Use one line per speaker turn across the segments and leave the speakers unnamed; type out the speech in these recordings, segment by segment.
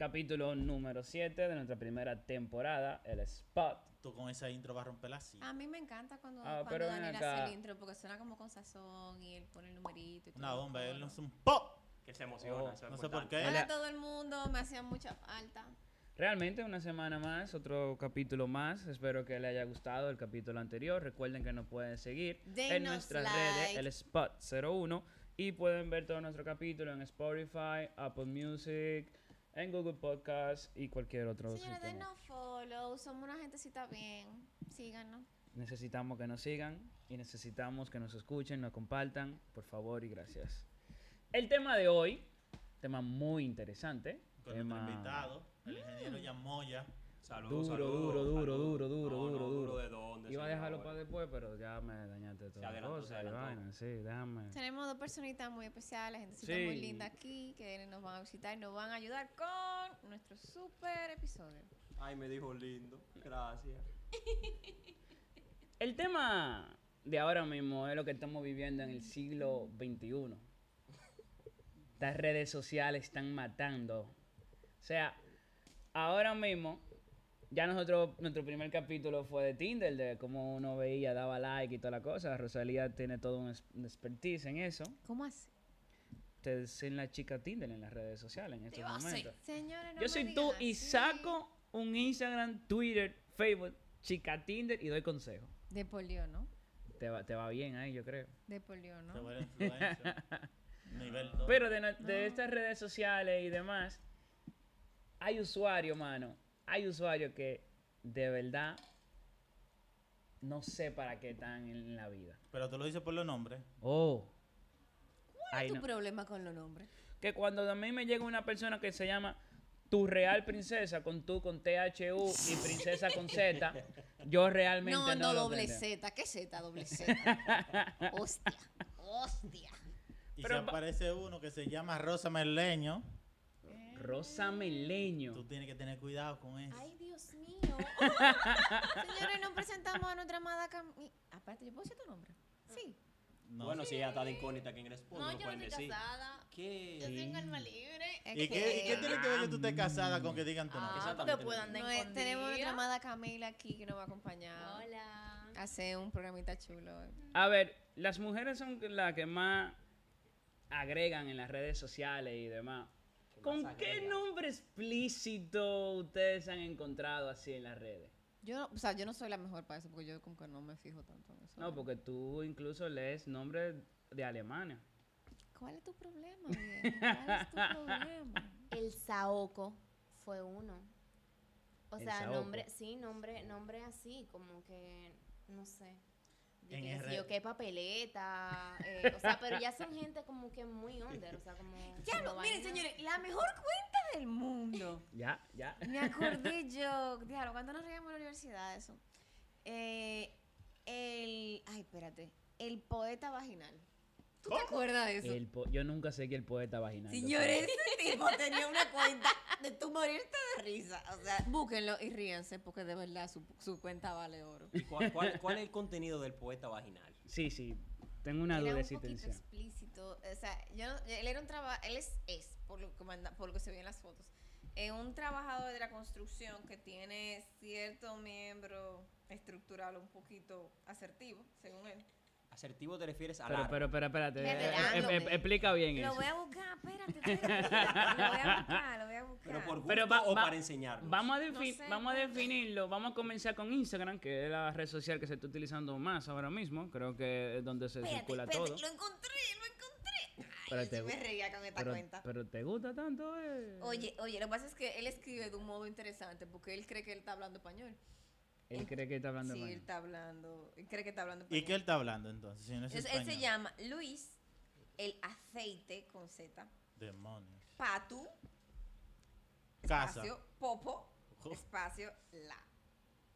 Capítulo número 7 de nuestra primera temporada, el Spot.
Tú con esa intro vas a romper la silla.
A mí me encanta cuando,
Ah,
cuando Daniel
acá.
hace el intro porque suena como con sazón y él pone el numerito y todo.
Una bomba, él no es un pop.
Que se emociona.
Oh,
eso es
no sé por qué.
Hola a todo el mundo, me hacía mucha falta.
Realmente una semana más, otro capítulo más. Espero que les haya gustado el capítulo anterior. Recuerden que nos pueden seguir en nuestras
like.
redes, el Spot 01. Y pueden ver todo nuestro capítulo en Spotify, Apple Music, en Google Podcast y cualquier otro
Señores,
sistema.
denos follow, somos una gentecita bien. Síganos.
Necesitamos que nos sigan y necesitamos que nos escuchen, nos compartan, por favor y gracias. El tema de hoy, tema muy interesante.
Con
tema
nuestro invitado, el ingeniero Yamoya.
Saludos,
Duro,
saludos,
duro, duro, duro, duro,
No, no,
duro, duro.
¿De dónde?
Iba a dejarlo para después, pero ya me dañaste
adelantó, se
cosa y
adelantó.
vaina. Sí, déjame.
Tenemos dos personitas muy especiales, gentecita
Sí.
muy linda aquí que nos van a visitar y nos van a ayudar con nuestro super episodio.
Ay, me dijo lindo. Gracias.
El tema de ahora mismo es lo que estamos viviendo en el siglo XXI. Estas redes sociales están matando. O sea, ahora mismo, ya nosotros, nuestro primer capítulo fue de Tinder, de cómo uno veía, daba like y toda la cosa. Rosalía tiene todo un, un expertise en eso.
¿Cómo así?
Ustedes son la chica Tinder en las redes sociales en estos
Dios, sí.
momentos.
Señores, no
Yo soy tú y
así.
saco un Instagram, Twitter, Facebook, chica Tinder y doy consejos.
De polio, ¿no?
Te va, te va bien ahí, yo creo.
De polio, ¿no?
Influencer. Nivel 2.
Pero de, no- de estas redes sociales y demás, hay usuarios, mano. Hay usuarios que de verdad no sé para qué están en la vida.
Pero tú lo dices por los nombres.
Oh.
¿Cuál es tu
no.
problema con los nombres?
Que cuando a mí me llega una persona que se llama Tu Real Princesa, con tú con THU y Princesa con Z, yo realmente
No,
no,
no, doble. Z. ¿Qué Z, doble Z? hostia, hostia.
Y
Pero pa-
aparece uno que se llama Rosa Merleño,
Rosa Meleño.
tú tienes que tener cuidado con eso.
Ay, Dios mío. Señores, nos presentamos a nuestra amada Cami... Aparte, ¿yo puedo decir tu nombre? Sí.
No.
Bueno, si ella está de incógnita aquí en spot,
No,
no,
yo no
pueden
estoy
decir.
casada.
¿Qué?
Yo tengo alma libre.
¿Y qué, y qué tiene que ver que tú estés casada con que digan tu nombre?
Ah,
Exactamente.
porque puedan andar
No, tenemos nuestra amada Camila aquí que nos va a acompañar.
Hola.
a hacer un programita chulo.
A ver, las mujeres son las que más agregan en las redes sociales y demás.
¿Qué
¿Con qué
agrega?
nombre explícito ustedes han encontrado así en las redes?
Yo, no- o sea, yo no soy la mejor para eso porque yo como que no me fijo tanto en eso.
No, porque tú incluso lees nombres de Alemania.
¿Cuál es tu problema, viejo? ¿Cuál es tu problema?
El Saoko fue uno. O
El
sea,
Saoko.
nombre, sí, nombre, nombre así, como que, no sé.
En
que
R-
yo qué papeleta. eh, o sea, pero ya son gente como que muy under, o sea, como.
Ya no, miren, señores, la mejor cuenta del mundo.
Ya, ya.
Me acordé yo, diablo, cuando nos reíamos en la universidad eso. Eh, el, ay, espérate, el poeta vaginal. ¿Tú te acuerdas de eso?
El po- yo nunca seguí el poeta vaginal.
Señores, ese tipo tenía una cuenta de tu morirte de risa. O sea, búsquenlo y ríanse porque de verdad su, su cuenta vale oro.
¿Y cuál, cuál- cuál es el contenido del poeta vaginal?
Sí, sí. Tengo una
era
duda
un
de
poquito explícito. O sea, yo, no- él era un trabajo, él es, es por, lo que manda, por lo que se ve en las fotos, eh, un trabajador de la construcción que tiene cierto miembro estructural un poquito asertivo, según él.
Asertivo te refieres a
Pero,
largo.
pero, pero, espérate. Eh,
ah,
eh, eh, explica bien
Lo
eso.
voy a buscar, espérate, espérate. lo voy a buscar, lo voy a buscar.
Pero por gusto
Pero va-
o
va-
para enseñarnos.
Vamos a,
No
defi-
sé,
vamos a definirlo. Vamos a comenzar con Instagram, que es la red social que se está utilizando más ahora mismo. Creo que es donde se
Espérate,
circula
espérate,
todo.
lo encontré, lo encontré.
Pero
Ay,
te
yo me reía con esta
Pero,
cuenta.
pero te gusta tanto, eh.
Oye, oye, lo que pasa es que él escribe de un modo interesante porque él cree que él está hablando español.
Él cree que está hablando
Sí, él está hablando, él cree que está hablando
¿Y qué él está hablando entonces? Si no es
Entonces, él se
español?
llama Luis el aceite con Z,
Demonios.
Patu,
Casa.
espacio, Popo,
Ojo.
espacio, la.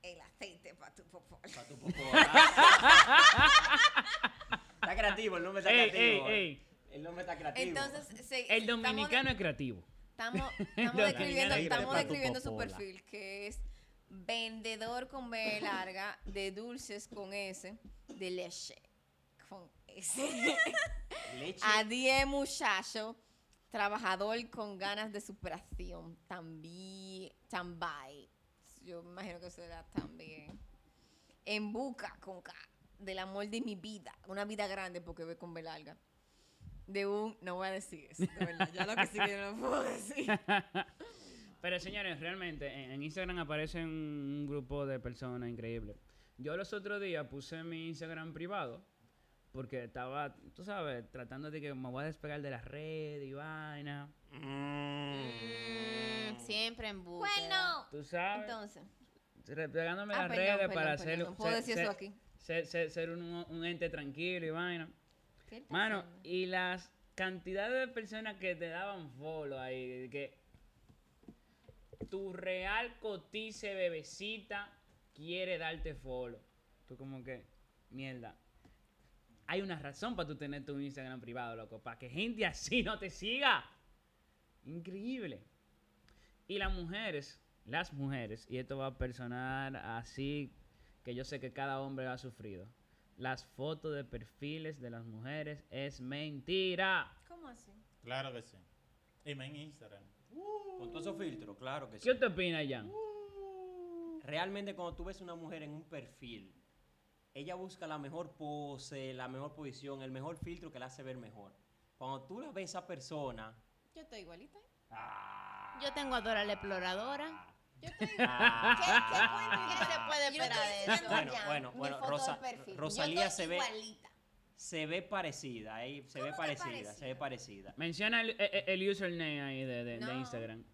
El aceite Patu Popo.
Pa' tu popó. está creativo, el nombre está
Ey,
creativo.
ey,
eh.
ey.
El nombre está creativo.
Entonces, se-
El
estamos-
dominicano es creativo.
Estamos, describiendo, estamos su
Popola.
perfil, que es vendedor con B larga de dulces con S, de leche con S.
Leche.
A 10 muchacho, Trabajador con ganas de superación. También. Tambay. Yo me imagino que será también. En busca con K. Del amor de mi vida. Una vida grande porque ve con B larga. De un. No voy a decir eso. De verdad. Ya lo que sigue no lo puedo decir.
Pero señores, realmente en, en Instagram aparece un grupo de personas increíbles. Yo los otros días puse mi Instagram privado porque estaba, tú sabes, tratando de que me voy a despegar de las redes y vaina.
Mm, siempre en búsqueda.
Bueno.
Tú sabes,
Entonces.
despegándome de
Ah,
las
perdón,
redes
perdón,
para
perdón,
ser,
no puedo
ser-
decir
ser-
eso aquí.
ser- ser- ser un, un ente tranquilo y vaina.
¿Qué
Mano,
haciendo?
y las cantidades de personas que te daban follow ahí, de que tu real cotice bebecita quiere darte follow. Tú como que, mierda. Hay una razón para tú tener tu Instagram privado, loco, para que gente así no te siga. Increíble. Y las mujeres, las mujeres, y esto va a personar así que yo sé que cada hombre ha sufrido. Las fotos de perfiles de las mujeres es mentira.
¿Cómo así?
Claro que sí. Y me en Instagram.
Con todos esos filtros, claro que sí.
¿Qué usted opina, Jan?
Realmente cuando tú ves una mujer en un perfil, ella busca la mejor pose, la mejor posición, el mejor filtro que la hace ver mejor. Cuando tú la ves a esa persona,
Yo estoy igualita.
ah,
Yo tengo a Dora la exploradora.
Yo estoy
ah,
¿Qué, qué
se puede esperar de eso?
Bueno, bueno, bueno, Rosa-. Rosalía
Yo estoy
se ve-
igualita.
Se ve parecida, ahí, se ve
¿Cómo que
parecida, se ve parecida.
Menciona el, el- el username ahí de, de-. Instagram.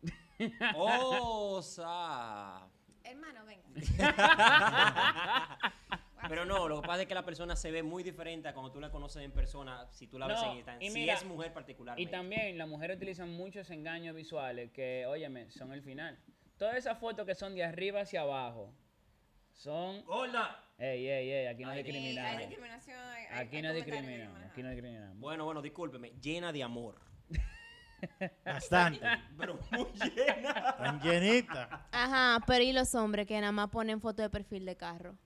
Osa.
Hermano, venga.
Pero no, lo que pasa es que la persona se ve muy diferente a cuando tú la conoces en persona, si tú la ves en Instagram.
y
Si
mira,
es mujer
Y
particularmente.
también las mujeres utilizan muchos engaños visuales que, óyeme, son el final. Todas esas fotos que son de arriba hacia abajo son...
¡Hola!
Ey, ey, ey, aquí no
Ay,
hay discriminación. hay- hay-
Aquí
hay
no
comentarios
discriminamos, aquí no discriminamos.
Bueno, bueno, discúlpeme, llena de amor.
Bastante.
Pero muy llena.
Tan llenita.
Ajá, pero ¿y los hombres que nada más ponen foto de perfil de carro?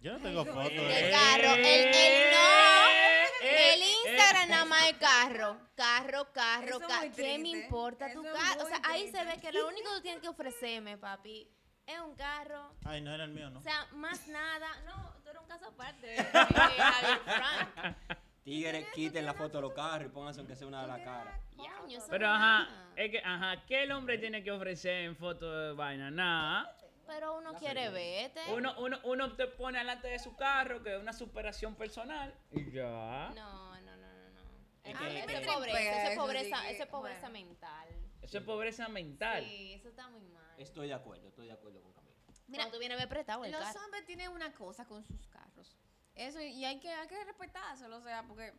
Yo no tengo fotos
De
de
carro, el, el no.
eh,
El Instagram nada más es carro. Carro, carro,
Eso es
ca-
muy
¿Qué me
triste.
importa tu
Eso es
carro? O
muy
sea, ahí se
triste.
ve que lo único que tú tienes que ofrecerme, papi, es un carro.
Ay, no era el mío, ¿no?
O sea, más nada. No, tú eres un caso aparte. eh, Javier Frank.
Tigres, quiten la foto de los carros y pónganse aunque sea una de la cara.
Coño, eso
Pero ajá, es que, ajá, ¿qué el hombre tiene que ofrecer en fotos de vaina? Nada.
Pero uno quiere verte.
Uno, uno, uno te pone delante de su carro, que es una superación personal, y ya.
No, no, no, no, no.
Es
Eso-
que-
eso
me
es
tripea
pobreza, eso es
eso,
pobreza,
así que,
eso es pobreza
bueno.
mental.
Eso es pobreza mental.
Sí, eso está muy mal.
Estoy de acuerdo, estoy de acuerdo con Camila.
Mira,
Cuando tú vienes a ver prestado el
Los
carro.
hombres tienen una cosa con sus carros. Eso, y hay que, hay que respetárselo, o sea, porque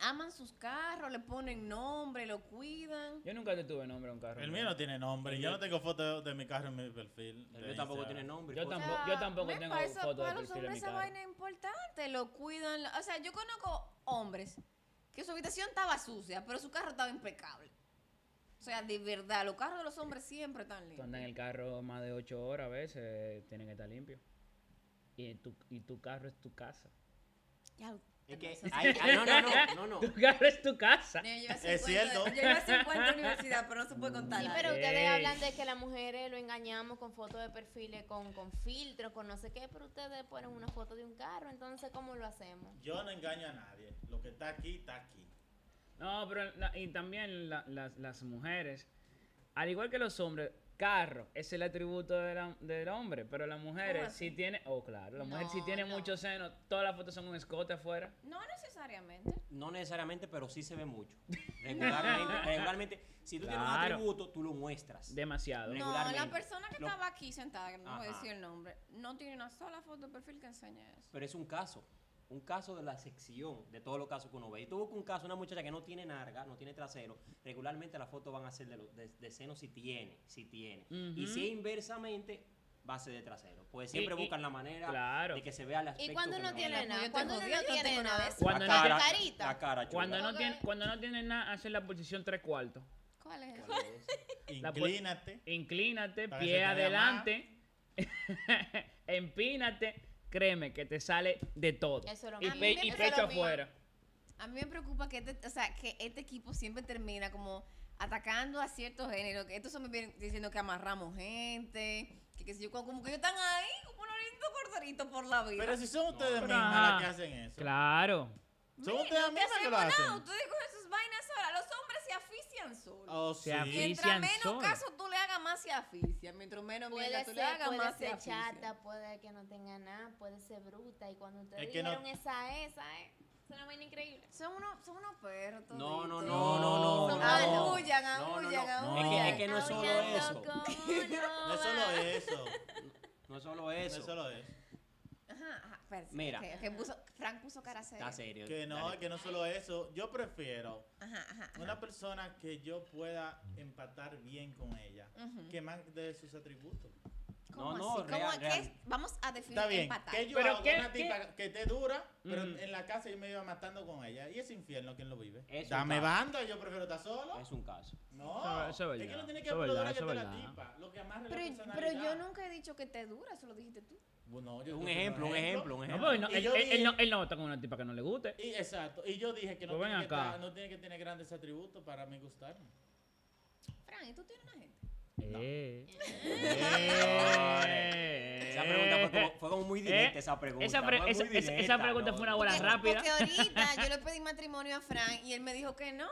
aman sus carros, le ponen nombre, lo cuidan.
Yo nunca te tuve nombre a un carro.
El mío no tiene nombre. Yo no tengo fotos de mi carro en mi perfil.
El mío tampoco
Instagram.
tiene nombre.
Yo
foto.
O
tampoco-
sea,
yo tampoco tengo
para eso-
foto de
para los
perfil en mi
hombres esa
carro.
vaina es importante, lo cuidan. O sea, yo conozco hombres que su habitación estaba sucia, pero su carro estaba impecable. O sea, de verdad, los carros de los hombres siempre están
Tú
limpios.
andas en el carro más de 8 horas a veces, tienen que estar limpios. Y tu, y tu carro es tu casa.
Ya,
Es que,
entonces-
ay, ay, no, no, no, no, no.
Tu carro es tu casa.
Yo
Es
50
cierto.
Yo iba a 50 a universidad, pero no se puede contar.
Sí, pero ustedes
Ey.
hablan de que las mujeres lo engañamos con fotos de perfiles, con, con filtros, con no sé qué, pero ustedes ponen una foto de un carro, entonces ¿cómo lo hacemos?
Yo no engaño a nadie. Lo que está aquí, está aquí.
No, pero la- y también la- las, las mujeres, al igual que los hombres, carro es el atributo de la- del hombre, pero las mujeres si tiene, oh claro, las mujeres si
No,
tienen
no.
muchos senos, todas las fotos son un escote afuera.
No necesariamente.
No necesariamente, pero sí se ve mucho. Regularmente, regularmente si tú tienes un atributo, tú lo muestras.
Demasiado.
No, la persona que
Lo-
estaba aquí sentada, que no voy a decir el nombre, no tiene una sola foto de perfil que enseñe eso.
Pero es un caso. Un caso de la sección de todos los casos que uno ve. Y tú buscas un caso, una muchacha que no tiene narga, no tiene trasero. Regularmente las fotos van a ser de, los- de, de seno si tiene, si tiene. Y si es inversamente, va a ser de trasero. Pues siempre
Y- y-
buscan la manera
claro.
de que se vea el aspecto.
Y cuando
que
no tiene nada, cuando no tiene nada.
Cuando
la
no
cara,
tiene carita.
La cara.
Cuando no, tiene, cuando no tiene nada, hacen la posición tres cuartos.
¿Cuál es eso?
¿Cuál es?
Inclínate.
Inclínate, pie adelante, empínate, créeme que te sale de todo.
Eso es lo
y, pe-
A mí me
y pecho afuera.
A mí me preocupa que este, o sea, que este equipo siempre termina como atacando a ciertos géneros. Que estos hombres vienen diciendo que amarramos gente, que sé yo, como que ellos están ahí como unos lindos corderitos por la vida.
Pero si son ustedes mismas
ajá.
las que hacen eso.
Claro.
Son ustedes
no
que lo hacen.
Ustedes cogen sus vainas solas. Los hombres se asfixian solos.
Oh,
Se
sí.
asfixian.
Mientras menos
solos.
caso tú le hagas, más se asfixian. Mientras menos
Puede
mierda tú le
ser,
hagas,
puede
más se
ser
asfixian.
chata, puede que no tenga nada, puede ser bruta. Y cuando ustedes
Es que no-
dijeron esa, esa, eh, es una vaina increíble.
Son unos, son unos perros.
No, no, no,
No,
no, no.
son
no.
Aullan,
No, no,
aullan,
no.
aullan.
Es que, es que no es solo eso.
No es solo eso.
No es solo
No es
eso.
solo eso.
Ajá, ajá.
Mira.
ok, puso- Frank puso cara seria.
Está serio.
Que no,
Dale.
que no solo eso. Yo prefiero
Ajá, ajá. ajá.
una persona que yo pueda empatar bien con ella. Que más de sus atributos.
¿Cómo
No, no,
así? ¿Cómo
real,
qué
real.
es? Vamos a definir
Está bien.
empatar.
Que yo
Pero
hago
¿qué-
una
qué?
tipa que te dura, pero
Mm.
en la casa yo me iba matando con ella. Y ese infierno, ¿quién lo vive?
Es
Dame banda, yo prefiero estar solo.
Es un caso.
No,
Eso- eso es
es que
verdad,
no tiene que
es
ver
verdad,
dura que
es
la
verdad.
tipa. Lo que amarre la
Pero, pero yo nunca he dicho que te dura, eso lo dijiste tú.
Bueno, yo
Un ejemplo, un ejemplo, un ejemplo.
él, no, él,
yo
él-
dije-
él no, él no va a estar con una tipa que no le guste.
Y, exacto. Y yo dije que no,
Pues
tiene que, no tiene que tener grandes atributos para mí gustarme.
Fran, ¿y tú tienes una gente?
Eh.
Esa pregunta fue como, fue como muy directa,
Eh,
esa pregunta.
esa pre-
fue
esa-
muy
esa- esa
directa,
pregunta
no,
fue una bola
Porque-
rápida.
Porque ahorita yo le pedí matrimonio a Fran y él me dijo que no.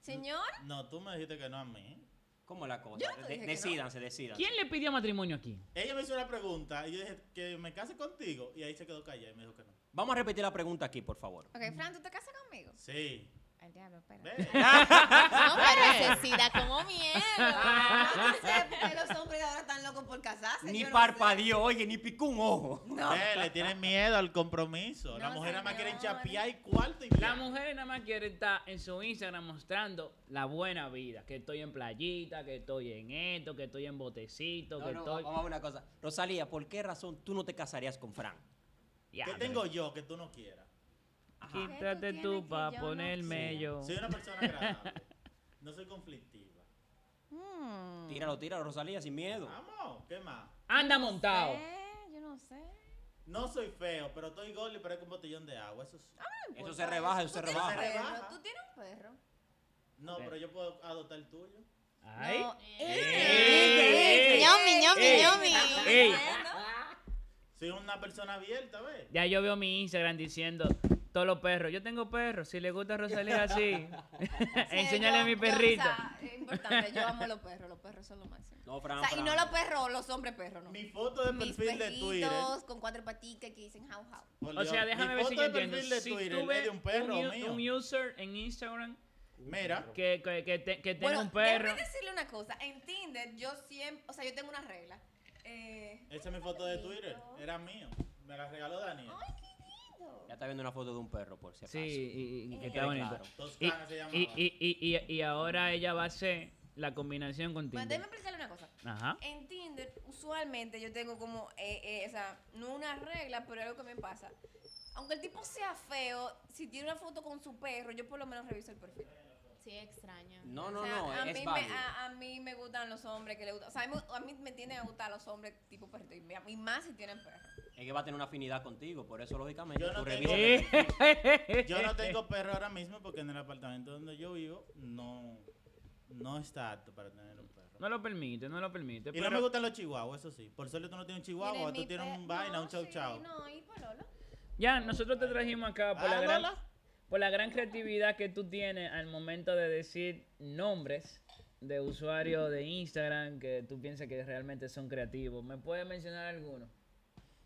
Señor,
No, tú me dijiste que no a mí.
¿Cómo es la cosa?
No
De-
no.
decídanse.
¿Quién le pidió matrimonio aquí?
Ella me hizo una pregunta y yo dije que me case contigo. Y ahí se quedó callada y me dijo que no.
Vamos a repetir la pregunta aquí, por favor.
ok, Fran, ¿tú te casas conmigo?
Sí.
Al diablo, espera.
No, pero ese sí da como miedo.
Yo no sé por qué los hombres ahora están locos por casarse.
Ni
no
parpadeó, oye, ni picó un ojo.
No.
Le tienen miedo al compromiso. la
No,
mujer nada más quiere chapear y cuarto y
La
ya.
mujer nada más quiere estar en su Instagram mostrando la buena vida. Que estoy en playita, que estoy en esto, que estoy en botecito,
No,
que
no,
estoy...
vamos a ver una cosa. Rosalía, ¿por qué razón tú no te casarías con Fran?
Ya,
¿Qué tengo yo que tú no quieras?
Ajá.
¿Qué
Quítate
tú
para ponerme yo.
Soy una persona agradable. No soy conflictiva.
Hmm.
Tíralo, tíralo, Rosalía, sin miedo.
Vamos, ¿qué más?
Anda montado.
Eh, yo no sé.
No soy feo, pero estoy gordo y parezco un botellón de agua. Eso sí.
No
Eso se rebaja, eso se rebaja.
Perro. Tú tienes un perro.
No, pero yo puedo adoptar el tuyo.
Ay.
No,
Ey,
Ñomi, ñomi,
ey,
ñomi.
ey.
Soy una persona abierta, ¿ves?
Ya yo veo mi Instagram diciendo todos los perros. Yo tengo perros. Si le gusta a Rosalía así, enséñale a mi perrito.
Yo, o sea, es importante, yo amo los perros, los perros son lo máximo.
No, Fran,
O sea, y no los perros, los hombres perros, no.
Mi foto de
Mis
perfil de Twitter.
con cuatro paticas que dicen how how.
por
O sea, déjame
mi
ver si
foto
yo
de
entiendo.
perfil de
Si
Twitter
tú ves
de un perro
un,
mío.
un user en Instagram
Mira,
que, que, que, te- que tenga
Bueno,
un perro.
déjame decirle una cosa. En Tinder, yo siempre, o sea, yo tengo una regla. Eh,
esa es mi foto de Twitter. Era mío. Me la regaló Daniel.
ay.
Ya está viendo una foto de un perro, por si acaso.
Sí, y, y- que
Eh,
está bonito.
claro.
Y,
Toscana se llamaba.
y, y, y, ahora ella va a hacer la combinación con
Bueno,
Tinder.
déjame explicarle una cosa.
Ajá.
En Tinder, usualmente yo tengo como, eh, eh, o sea, no una regla, pero algo que me pasa. Aunque el tipo sea feo, si tiene una foto con su perro, yo por lo menos reviso el perfil.
Sí, extraño.
No, no,
O sea,
no,
a,
es
mí me, a, a mí me gustan los hombres que le gustan. O sea, a mí, a mí me tienden a gustar los hombres tipo perrito. Y, me- y más si tienen perro.
Es que va a tener una afinidad contigo, por eso, lógicamente,
Yo no
tú
tengo-
revisas.
Yo no tengo perro ahora mismo porque en el apartamento donde yo vivo no, no está apto para tener un perro.
No lo permite, no lo permite.
y
pero
no me gustan los chihuahuas, eso sí. Por suerte tú no tienes un chihuahua,
Miren,
tú tienes un vaina,
no,
un chau
sí,
chau.
No, y Pololo.
Ya, nosotros te trajimos acá por la,
Ah,
gran,
Lola.
por la gran creatividad que tú tienes al momento de decir nombres de usuarios de Instagram que tú piensas que realmente son creativos. ¿Me puedes mencionar alguno?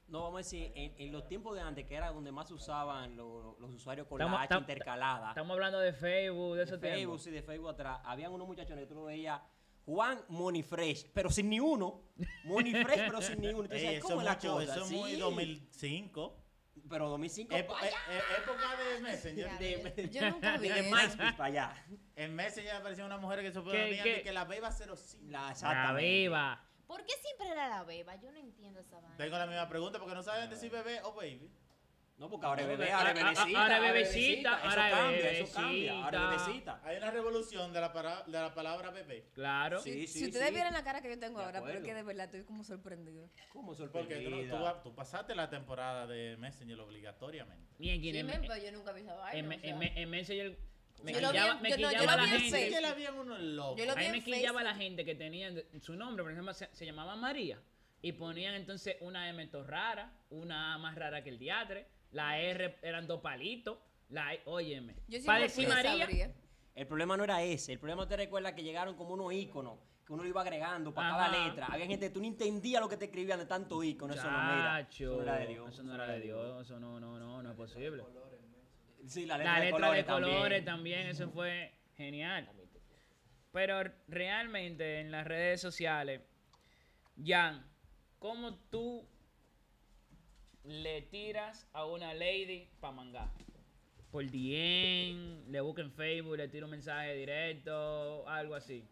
No, vamos a decir, en, en los tiempos de antes, que era donde más se usaban lo- los usuarios con
Estamos-
la H
tam-
intercalada.
Estamos hablando de Facebook, de
de
esos
Facebook,
tiempos.
sí, de Facebook atrás. Habían unos muchachones que tú lo veías, Juan Monifresh, pero sin ni uno. Monifresh, pero sin ni uno. Entonces,
Ey, eso
¿cómo
es
la
mucho,
cosa?
eso es muy
Sí.
2005.
Pero 2005
Ep-
pa'
eh,
allá.
eh, época de Messenger.
de-
Yo nunca vi
de. MySpace para allá.
En Messenger aparecían una mujer que se
¿Qué-
ponían
qué?
de que la beba 05.
La,
La
exactamente.
¿Por qué siempre era la beba? Yo no entiendo esa vaina.
Tengo la misma pregunta porque no saben decir bebé o baby.
No, porque ahora es bebé,
porque
ahora es
ahora-
bebecita.
ahora es bebecita,
Eso
ahora es
cambia, eso cambia. Ahora es
bebecita.
Hay una revolución de la, para- de la palabra bebé.
Claro.
Sí,
si
sí,
ustedes
sí.
vieran la cara que yo tengo
De
ahora, pero es
acuerdo.
que de verdad estoy como sorprendida.
¿Cómo
Porque tú, pasaste la temporada de Messenger obligatoriamente.
Y en,
Sí, pero yo nunca vi esa vaina.
en,
o
en,
sea.
en Messenger me
Yo lo vi
quillaba,
en-
me
yo no- yo
quillaba
lo
la
vi en
gente.
Que la habían unos locos.
Yo lo
A
vi
mí
en
me quillaba la gente que tenían su nombre, por ejemplo, se, se llamaba María. Y ponían entonces una M rara, una A más rara que el diatre. La R eran dos palitos. La E, óyeme.
Yo
Para decir María,
sabría.
El problema no era ese. El problema te recuerda que llegaron como unos íconos que uno lo iba agregando para
Ajá.
cada letra. Había gente que tú no entendías lo que te escribían de tanto ícono. Eso no, mira. Eso
Chacho,
no era de Dios.
Eso no era de Dios. Eso no, no, no, no es posible.
Sí, la letra,
La
de colores,
de colores
también.
también, eso fue genial. Pero realmente en las redes sociales, Jan, ¿cómo tú le tiras a una lady para mangar? Por DM, le busca en Facebook, le tira un mensaje directo, algo así.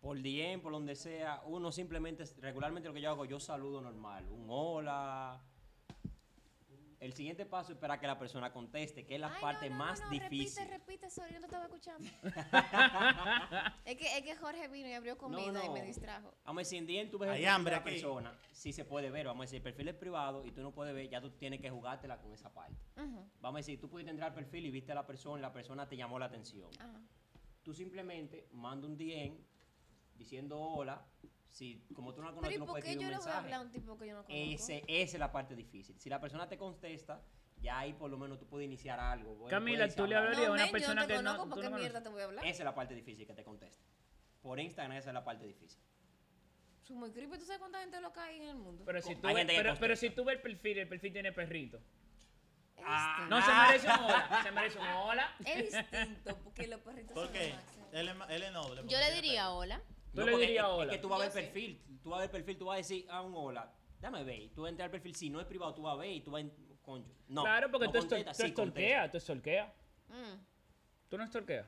Por DM, por donde sea, uno simplemente, regularmente lo que yo hago, yo saludo normal. Un hola. El siguiente paso es esperar que la persona conteste, que es la
Ay,
parte
no,
más
no, no,
difícil.
Repite, repite, sorry, yo no te estaba escuchando. es, que, es que Jorge vino y abrió comida y
no.
me distrajo.
Vamos a decir, en DM tú ves
Hay hambre
la
aquí.
persona, si se puede ver. Vamos a decir, el perfil es privado y tú no puedes ver, ya tú tienes que jugártela con esa parte. Vamos a decir, tú pudiste entrar al perfil y viste a la persona y la persona te llamó la atención.
ajá.
Tú simplemente manda un DM diciendo hola. Si, como tú no la
Pero
conoces,
¿y
no
por qué yo
un
le voy a
mensaje.
hablar a un tipo que yo no conozco?
Ese, esa es la parte difícil. Si la persona te contesta, ya ahí por lo menos tú puedes iniciar algo. Bueno,
Camila, tú le
hablar.
hablarías a
No,
una
men, yo
persona
no te
que no,
conozco,
tú
¿por
no
qué mierda te voy a hablar?
Esa es la parte difícil que te conteste. Por Instagram esa es la parte difícil.
Soy muy creepy, ¿tú sabes cuánta gente loca hay en el mundo?
Pero si, tú ves, pero, pero si tú ves el perfil, el perfil tiene perrito.
Es
Ah,
distinto.
No se merece un hola, se merece un hola.
Es distinto, porque los perritos
¿Por
son
qué? Él es, él es noble.
Yo le diría hola.
Tú le hola.
Es que tú vas a ver perfil. Tú vas a ver perfil, tú vas a decir, ah, un hola. Dame ver. Tú vas a entrar al perfil. Si no es privado, tú vas a ver y tú vas a. Concho. No.
claro, porque
no
tú,
contestas,
tú
sí
estorqueas, tú estorqueas.
Mm,
Tú no estorqueas.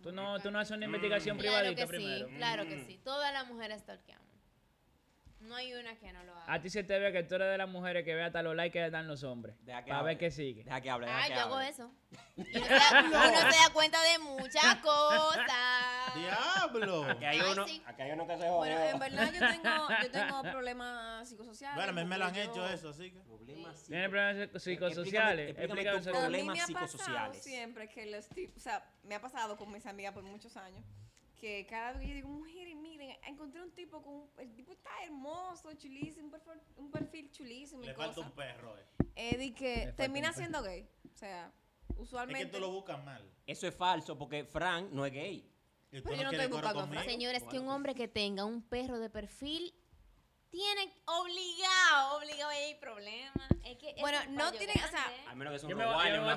Tú no, tú no haces una investigación
Claro
privadita
que
primero.
sí, claro que sí. Todas las mujeres stalkeamos. No hay una que no lo haga.
A ti se te ve que tú eres de las mujeres que ve hasta los likes que le dan los hombres.
Deja que
Para ver qué sigue.
Deja que hable. deja
Ah,
que
yo hago eso. Y uno se, da, uno se da cuenta de muchas cosas.
¡Diablo!
Aquí hay
Ay,
uno,
sí.
aquí hay uno que se
Bueno,
jodió.
en verdad yo tengo, yo tengo problemas psicosociales.
Bueno, a mí me lo han hecho eso, así que.
Problemas
Tiene problemas psico- psicosociales.
explícame
Explícame
tu
eso.
A mí
Problemas
me ha pasado
psicosociales.
siempre que los tipos, o sea, me ha pasado con mis amigas por muchos años, que cada vez que yo digo, mujeres, miren, encontré un tipo con, un- el tipo está hermoso, chulísimo, un perfil, un perfil chulísimo y
Le falta
cosas.
un perro, eh.
Eh, que
falta
termina siendo gay. O sea,
Es
usualmente.
que tú lo buscas mal.
Eso es falso porque Frank no es gay.
Y
Pero yo no estoy buscando a
conmigo.
Señores, que un hombre que tenga un perro de perfil tiene obligado, obligado hay problema. Es que
Bueno, no
fallo
tiene- o sea.
A menos que un
Yo me voy
Rottweiler,
yo me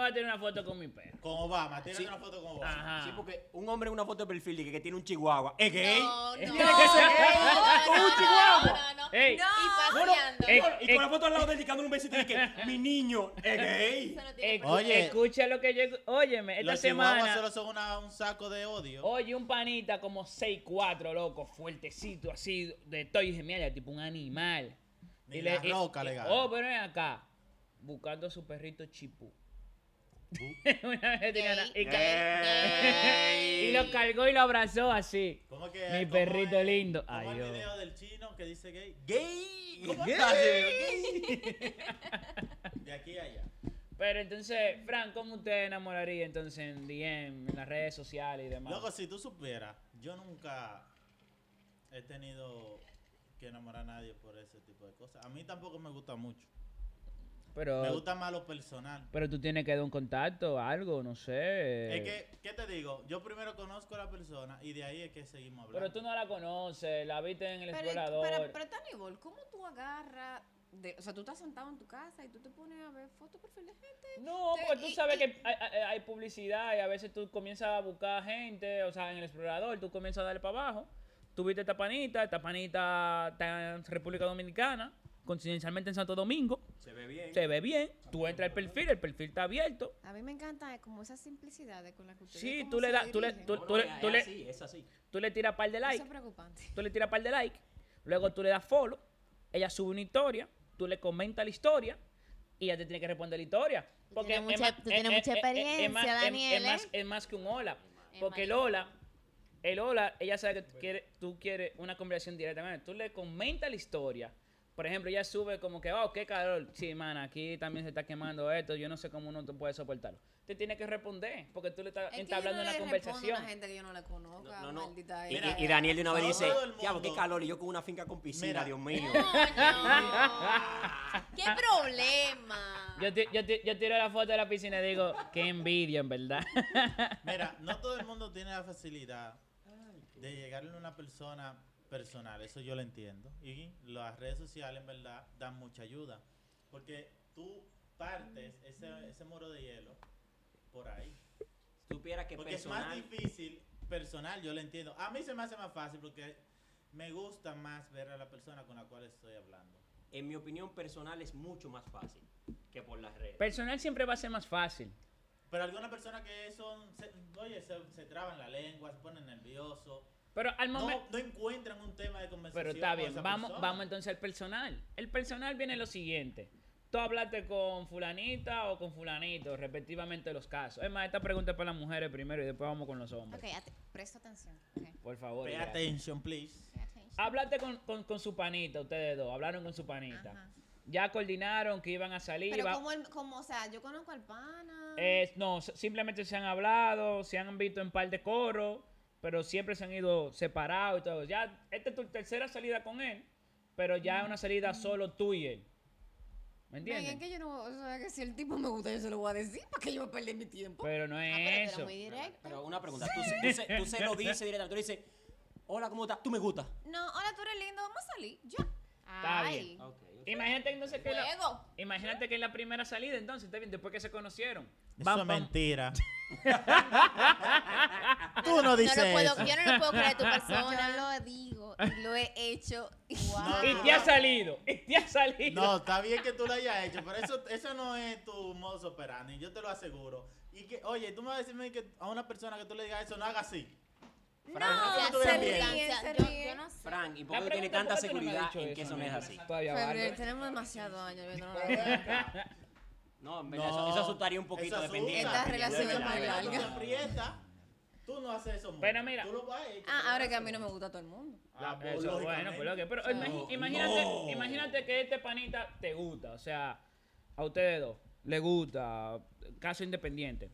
voy a tirar- una foto con mi perro.
Con Obama, tírate
Sí.
una foto con Obama.
Ajá.
Sí, porque un hombre en una foto de perfil dice que tiene un chihuahua. ¿Es gay?
No, no.
Tiene
que ser gay,
No,
con un
no,
chihuahua.
No, no, no.
Ey.
Y
No,
paseando.
Eh,
no, y con la foto al lado dedicándole un besito y que mi niño es gay.
Eso no tiene
Escu-
problema.
Oye.
Escucha lo que yo. Óyeme, esta semana.
solo son una- un saco de odio.
Oye, un panita como 6'4, loco, fuertecito, así, de todo y genial, tipo un animal.
Ni la roca le gana.
Oh, pero ven acá, buscando a su perrito chipú. Una vez tenía una- y, y lo cargó y lo abrazó así.
¿Cómo es que
Mi
cómo
perrito
es-
lindo.
¿Cómo
Ay,
el
Dios.
video del chino que dice gay?
Gay. ¿Cómo
Gay.
estás? Gay.
De aquí a allá.
Pero entonces, Fran, ¿cómo usted enamoraría entonces en DM, en las redes sociales y demás?
Loco, si tú supieras, yo nunca he tenido que enamorar a nadie por ese tipo de cosas. A mí tampoco me gusta mucho. Me
pero,
gusta más lo personal.
pero tú tienes que dar un contacto, algo, no sé.
Es que, ¿qué te digo? Yo primero conozco a la persona y de ahí es que seguimos hablando.
Pero tú no la conoces, la viste en el
Pero,
explorador.
pero, pero Tanibol, ¿cómo tú agarras? De, o sea, tú estás sentado en tu casa y tú te pones a ver fotos, perfil de gente.
No,
Te-
porque tú
y-
sabes
y-
que hay, hay- hay publicidad y a veces tú comienzas a buscar gente, o sea, en el explorador tú comienzas a darle para abajo. Tú viste esta panita, esta panita está en República Dominicana, coincidencialmente en Santo Domingo,
Se ve bien.
se ve bien, tú entras al perfil, el perfil está abierto.
A mí me encanta como esa simplicidad de con la que ustedes
Sí, tú le
se
das- tú le- tú-
No,
tú
no,
le-
es
tú le-
así, es así.
Tú le tiras par de
Eso
like,
es preocupante.
tú le tiras par de like, luego tú le das follow, ella sube una historia, tú le comentas la historia y ella te tiene que responder la historia. Porque
tienes
es
mucha-
más-
tú
es-
tienes
es-
mucha
es- es- es
experiencia,
más- es- es
Daniel,
más-
¿eh?
es más que un hola.
Es
Porque el
mayor.
hola, el hola, ella sabe que quiere, tú quieres una conversación directamente. Tú le comentas la historia. Por ejemplo, ella sube como que, oh, qué calor. Sí, man, aquí también se está quemando esto. Yo no sé cómo uno te puede soportarlo. Te tiene que responder porque tú le estás
Es
entablando
no
una
le a
conversación.
una gente que yo no la conozca,
No, no.
maldita
Y,
ella.
y- y Daniel de una vez dice, diablo, qué calor, y yo con una finca con piscina,
Mira.
Dios mío.
¡Qué problema!
Yo, yo, yo tiro la foto de la piscina y digo, qué envidia, en verdad.
Mira, no todo el mundo tiene la facilidad de llegarle a una persona personal, eso yo lo entiendo. Y las redes sociales, en verdad, dan mucha ayuda. Porque tú partes ese, ese muro de hielo por ahí.
Supiera que
Porque es más
personal...
difícil, personal, yo lo entiendo. A mí se me hace más fácil porque me gusta más ver a la persona con la cual estoy hablando.
En mi opinión personal es mucho más fácil que por las redes.
Personal siempre va a ser más fácil.
Pero algunas personas que son, se- oye, se, se traban la lengua, se ponen nerviosos.
Pero al
No,
momento...
no encuentran un tema de conversación.
Pero está
con
bien,
esa
vamos,
persona.
vamos entonces al personal. El personal viene lo siguiente. Tú hablaste con fulanita o con fulanito, respectivamente los casos. Es más, esta pregunta es para las mujeres primero y después vamos con los hombres.
Ok, presta atención.
Por favor.
Pay attention, please.
Pay attention.
Hablaste con, con, con su panita, ustedes dos. Hablaron con su panita.
Ajá.
Ya coordinaron que iban a salir.
Pero
va-
como, el, como, o sea, yo conozco al pana.
Eh, no, simplemente se han hablado, se han visto en par de coros, pero siempre se han ido separados y todo. Ya, esta es tu tercera salida con él, pero ya es una salida solo tú y él. ¿Me entiendes?
es que yo no, o sea, que si el tipo me gusta, yo se lo voy a decir, para que yo me perdí mi tiempo.
Pero no
Ah,
es
pero
eso.
muy directo.
Pero una pregunta, tú, se- tú se, tú se lo dices directamente, tú le dices, hola, ¿cómo estás? ¿Tú me gustas?
No, hola, tú eres lindo, vamos a salir, ya.
Está
Ay,
bien.
Ok.
Imagínate entonces que la, imagínate que en la primera salida, entonces, está bien, después que se conocieron.
Eso
Vam,
es mentira. Tú no
No
dices
lo puedo,
eso.
yo no lo puedo creer tu
Yo
persona.
lo digo y lo he hecho.
Wow.
Y te ha salido, y te ha salido.
No, está bien que tú lo hayas hecho, pero eso, eso no es tu modo operandi, yo te lo aseguro. Y que, oye, tú me vas a decirme que a una persona que tú le digas eso, no haga así.
Frank,
No,
¿por qué tú
se
ves
ríen,
bien?
se
yo,
ríen.
yo no sé.
Frank, ¿y por qué
pregunta,
tanta
¿por qué tú no me has
seguridad en que eso no es así?
Todavía
Febrero, tenemos demasiados años viendo la vida.
No, en verdad,
No,
eso, eso asustaría un poquito dependiendo.
Esta relación es muy larga.
tú no haces eso mucho.
Pero mira.
Tú lo
Ah, ahora que a mí no me gusta a todo el mundo.
Ah,
Eso, bueno, pues lo que, pero
no.
imagínate,
No.
imagínate que este panita te gusta, o sea, a ustedes dos le gusta, caso independiente.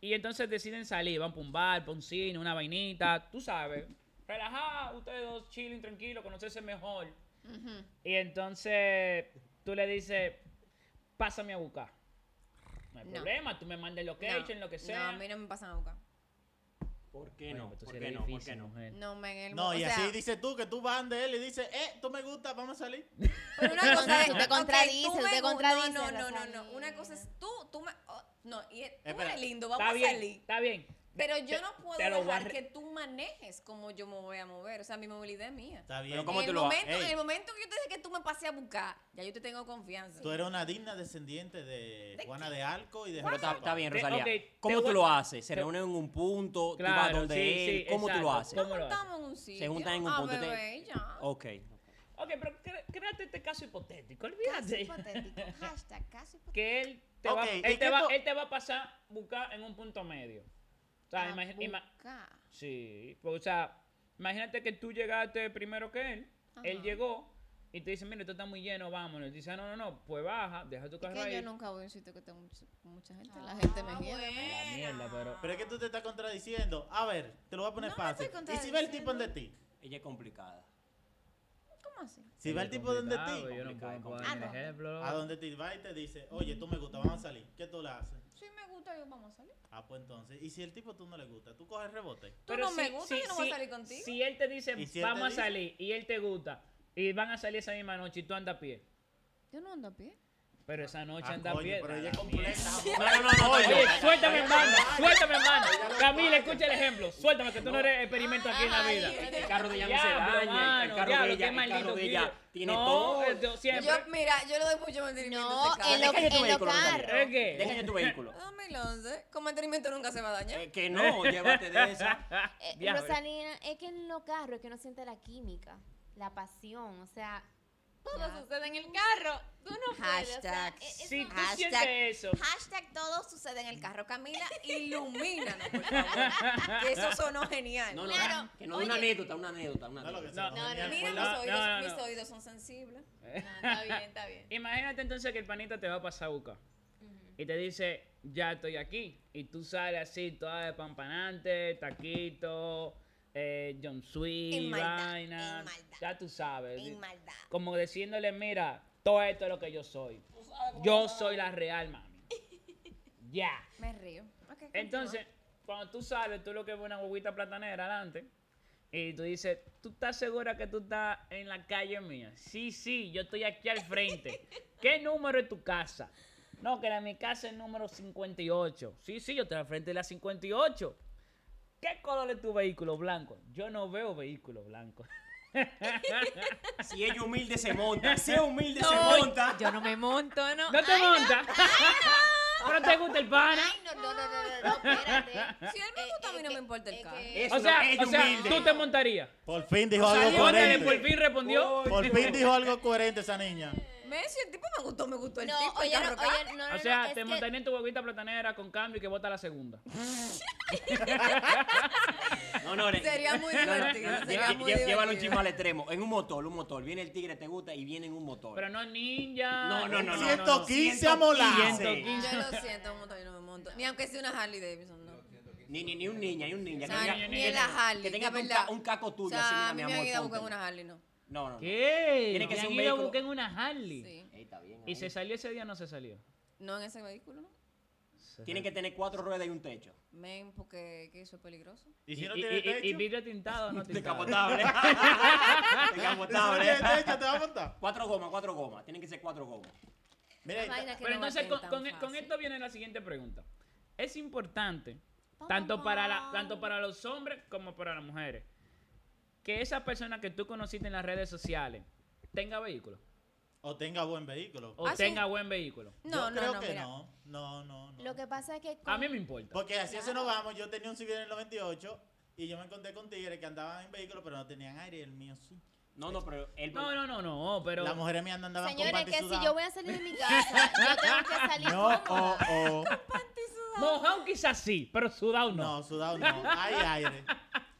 Y entonces deciden salir, van para un bar, para un cine, una vainita, tú sabes, relajado, ustedes dos chilling, tranquilos, conocerse mejor. Y entonces tú le dices, pásame a buscar. No hay
No.
problema, tú me mandas el location,
No,
lo que
No,
sea.
a mí no me pasan a buscar.
¿Por qué
Bueno,
no?
pues tú
¿Por qué no? ¿Por
difícil,
qué no?
mujer.
No, men, el
No,
o
y
sea,
así dices tú que tú vas de él y dices, eh, tú me gustas, vamos a salir.
Pero una cosa es,
Tú te contradices,
tú
tú te contradices,
No, no, no, no, no. Una cosa es tú, tú me. oh, no, y tú
Espera,
eres lindo, vamos
Está
a
bien,
salir.
está bien.
Pero yo
Te-
no puedo
te
dejar que tú manejes como yo me voy a mover. O sea, mi movilidad es mía.
Está bien.
Pero ¿cómo
en,
tú
el
lo
momento, en el momento que yo te dije que tú me pases a buscar, ya yo te tengo confianza.
Tú eres una digna descendiente de
¿De
Juana de Arco y de
Pero está, bien,
Te-
Rosalía.
te
¿Cómo tú lo haces? ¿Se
te-
reúnen en un punto? ¿Tú vas
Claro,
donde
sí,
él?
sí,
¿Cómo tú lo haces?
Nos
¿Cómo
juntamos en un sitio.
juntan en un
a
punto, te-
y ya.
Ok.
Ok, pero créate este caso hipotético,
Caso
olvídate.
hipotético. Hashtag caso hipotético.
que él te, va, él,
¿y
te va, él te va a pasar a buscar en un punto medio. O sea,
A
imagi- ima-
buscar.
sí, pues, o sea, imagínate que tú llegaste primero que él, él llegó y te dice, mira, esto está muy lleno, vámonos. Y dice, "Ah, no, no, no, pues baja, deja tu
Es
carro
que
ahí.
yo nunca voy a un sitio que tenga mucho- mucha gente. La gente me
Ah,
hiede.
La mierda, pero...
Pero es que tú te estás contradiciendo. A ver, te lo voy a poner
No me
fácil.
estoy
¿Y si va el tipo donde ti?
Ella es complicada.
¿Cómo así?
Si va el tipo donde ti,
Yo no puedo
complicado.
ejemplo.
a donde ti va y te dice, oye, tú me gusta, vamos a salir. ¿Qué tú le haces?
Si gusta, yo vamos a salir.
Ah, pues entonces. ¿Y si el tipo tú no le gusta? ¿Tú coges rebote?
Tú no me gusta, yo no voy a salir contigo.
Si él te dice,
¿Y si
vamos a
dice?
salir, y él te gusta, y van a salir esa misma noche y tú andas a pie.
Yo no ando a pie.
Pero esa noche
Ah,
anda pie.
pero ella completa.
No, no, no, no.
Oye, suéltame en banda, suéltame en banda. Camila, escucha el ejemplo. Suéltame que tú no eres experimento aquí en la vida.
El carro de ella no se daña. El carro de ella, el
maldito
carro de
que
ella tiene
no,
todo.
yo siempre.
Yo, mira, yo le doy mucho mantenimiento
No,
carro.
en lo.
¿Es qué?
Déjame tu vehículo.
2011, con mantenimiento nunca se va a dañar.
Eh, que no, llévate de esa.
Eh. Rosalina, es que en los carros es que no siente la química, la pasión, o sea, todo
Ya.
sucede en el carro. Tú no puedes. o sea,
Hashtag.
eso-
Si tú
Hashtag-
sientes eso,
Hashtag todo sucede en el carro. Camila, ilumínanos, por favor. Que eso sonó genial.
No, no,
Claro,
que no es una anécdota, una anécdota, una anécdota.
No, no, no,
Mira,
la-
mis oídos,
no, no.
mis oídos son sensibles.
Ah, está bien, está bien.
imagínate entonces que el panita te va a pasar buscar. Y te dice, ya estoy aquí. Y tú sales así, toda de pampanante, taquito, eh, John Sweet,
En maldad,
vaina.
en maldad.
Ya tú sabes.
En maldad.
Como diciéndole, mira, todo esto es lo que yo soy. Yo soy la real, mami. Ya.
Me río. Continúa.
Entonces, cuando tú sales, tú lo que ves una huevita platanera adelante. Y tú dices, ¿tú estás segura que tú estás en la calle mía? Sí, sí, yo estoy aquí al frente. ¿Qué número es tu casa? No, que la mi casa es número 58. Sí, sí, yo estoy al frente de la 58. ¿Qué color es tu vehículo blanco? Yo no veo vehículo blanco.
Si ella humilde se monta, si es humilde se
No,
monta.
Yo no me monto, ¿no?
¿No te
Ay,
montas? ¿Pero te gusta el pana?
Ay, no, no, no, no, no, no, espérate.
Si él me
Eh,
gusta, a mí
eh,
no me
que-
importa el carro.
O sea, o sea,
humilde.
tú te montarías.
Por fin dijo algo coherente.
por fin respondió.
Por fin dijo algo coherente esa niña.
Me si el tipo me gustó, me gustó el
No,
tipo. el
oye, no,
carro acá.
oye, no, no,
O sea,
no,
te
es que-
montarías en tu huevita platanera con cambio y que bota la segunda.
No, no, ne-
Sería muy
no, no,
divertido, sería muy
lle- Llévalo un
divertido.
chisme al extremo. En un motor, un motor. Viene el tigre, te gusta y viene en un motor.
Pero no ninja.
No, no, no, no.
115 a molar.
115.
Yo lo siento, un montón, yo no me monto. Ni aunque sea una Harley Davidson, no.
Ni, ni, ni un niña, ni un niña.
O
que
sea,
tenga-
ni
ni
en la Harley.
que tenga un,
verdad.
ca- un caco
O
tuyo,
sea,
así,
a
mira,
mí
mi
me han
amor.
ido a buscar
póntelo.
una Harley, no.
No, no, no.
¿Qué?
Tiene que ser un
ido a
vehículo-
buscar en una Harley.
Sí.
Ey, está bien.
Y se salió ese día o no se salió.
No en ese vehículo, ¿no?
Tienen que tener cuatro ruedas y un techo.
Men, porque que eso es peligroso.
¿Y si no
y,
tiene
y- y
techo?
vidrio tintado o no tintado.
Descapotable.
¿Y si no
Descapotable.
tiene techo, te va a montar?
Cuatro gomas, cuatro gomas. Tienen que ser cuatro gomas.
Mira,
Una vaina que
Pero
no
entonces con,
tan
con- con
fácil.
esto viene la siguiente pregunta. Es importante,
Pam,
tanto
pam,
para, la,
pam.
tanto para los hombres como para las mujeres, que esa persona que tú conociste en las redes sociales tenga vehículo
o tenga buen vehículo.
o
Ah, sí.
tenga buen vehículo.
No,
Yo
no,
creo
no,
que
mira.
no. No, no, no.
Lo que pasa es que.
A
con-
mí me importa.
Porque así se nos vamos. Yo tenía un civil en el 98 y yo me encontré con tigres que andaban en vehículos pero no tenían aire el mío sí.
No, no, pero él.
No, no, no, no, pero...
Las mujeres mías andaban
Señores,
con
que
panty
si
sudado.
yo voy a salir de mi casa, yo tengo que salir
No, oh,
cómoda.
o, o.
Mojado quizás sí, pero sudado no.
No, sudado no. Hay aire.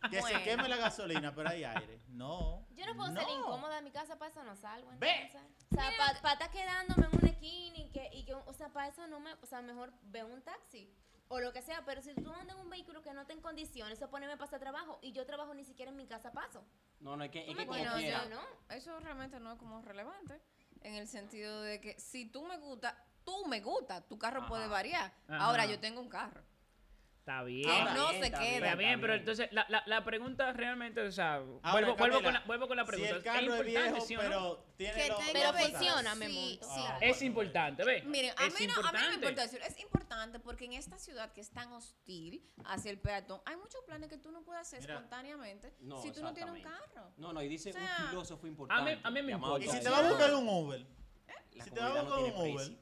Que
Bueno.
se queme la gasolina, pero hay aire. No.
Yo no puedo
no.
salir incómoda en mi casa, para eso no salgo.
Ve.
Entonces. O sea, para estar quedándome en una esquina y que, y que, o sea, para eso no me, o sea, mejor veo un taxi o lo que sea. Pero si tú andas en un vehículo que no está en condiciones, eso pone me pasa trabajo y yo trabajo ni siquiera en mi casa paso.
No, no, es que, es
¿Tú
que como
yo-
¿no?
Eso realmente no es como relevante. En el sentido de que si tú me gusta, tú me gusta, tu carro
Ajá.
puede variar.
Ajá.
Ahora yo tengo un carro.
Está bien.
Ahora, no
bien,
se
está
queda.
Está bien, pero entonces la, la, la pregunta realmente, o sea, vuelvo,
Ahora,
vuelvo, con
Camila,
la, vuelvo con la pregunta.
Si el carro es,
importante,
viejo,
sí no?
pero tiene
Que
los-
Pero
los-
funciona, me
Sí,
monto.
sí.
Ah,
Es importante, ¿ves?
Miren, a
es
mí, no, a mí me
importante.
importa decir, es importante porque en esta ciudad que es tan hostil hacia el peatón, hay muchos planes que tú no puedes hacer
Mira.
espontáneamente
No,
si tú no tienes un carro.
No, no, y dice
O sea,
un filósofo
a
importante.
mí- a mí me
llamado
Y
importa.
si te va a buscar un Uber, si te va a buscar un Uber.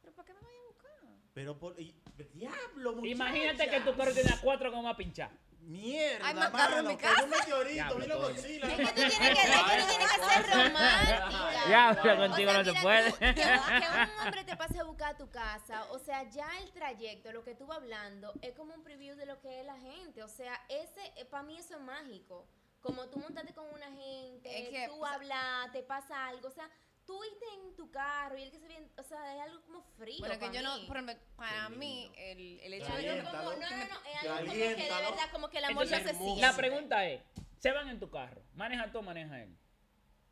¿Pero para qué me vaya a buscar?
pero por. Diablo, muchacha.
Imagínate que tu carro tiene las cuatro gomas pinchadas.
Mierda,
Hay más carro en
mano,
mi casa.
un meteorito, mira.
Es que tú tienes que, tú tienes que ser romántica.
Ya, pero
O
contigo
sea,
no se puede.
tú- que, que un hombre te pase a buscar a tu casa, o sea, ya el trayecto, lo que tú vas hablando, es como un preview de lo que es la gente. O sea, ese, para mí eso es mágico. Como tú montarte con una gente,
Es que,
tú
o sea-
hablas, te pasa algo, o sea, tú irte en tu carro y el que se viene, o sea, es algo como frío.
Bueno, que yo no,
mí.
por ejemplo, para
Qué
mí, el, el hecho de
como- no, no, no, es algo como que de verdad, como que el amor no se siente.
La pregunta es, ¿se van en tu carro? ¿Maneja tú o maneja él?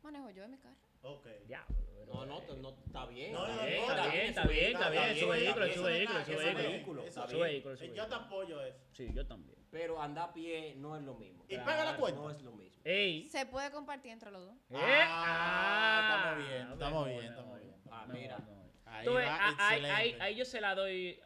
Manejo yo en mi carro.
Ok.
Diablo,
No, no, no, está bien.
No, no,
Está bien,
no,
está bien, está bien, está bien, es su vehículo, es su vehículo, su vehículo. Su vehículo,
Yo te apoyo eso.
Sí, yo también.
Pero andar a pie no es lo mismo.
Y paga la cuenta.
No es lo mismo.
Ey.
Se puede compartir entre los dos.
Eh,
Ah, estamos bien,
mejor,
estamos bien, estamos bien.
Ah, mira.
Ahí va,
a- ahí, ahí, ahí yo se la doy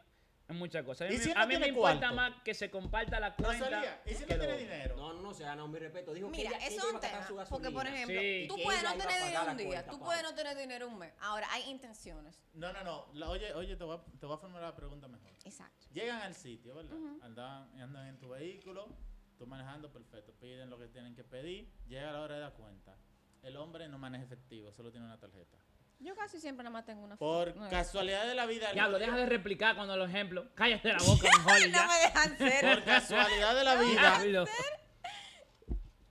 en muchas cosas. A mí,
¿Y
me-
si
a
no
mí me
tiene
importa
cuarto?
más que se comparta la cuenta.
Rosalía, ¿y si no tiene dinero?
No, no, no, se ganó mi respeto. Dijo
Mira,
que ella,
eso
ella
es un tema. Porque, por ejemplo,
Sí.
tú puedes no tener dinero un día,
cuenta,
tú puedes no tener dinero un mes. Ahora, hay intenciones.
No, no, no. La- oye, oye, te voy, a, te voy a formular la pregunta mejor.
Exacto.
Llegan al sitio, ¿verdad? Andan, andan en tu vehículo, tú manejando, perfecto. Piden lo que tienen que pedir, llega la hora de dar cuenta. el hombre no maneja efectivo, solo tiene una tarjeta.
Yo casi siempre nada más tengo una
Por
una-
casualidad de la vida,
Diablo, deja de replicar cuando los ejemplos. Cállate la boca mejor y
No
ya.
me dejan ser.
por casualidad de la vida,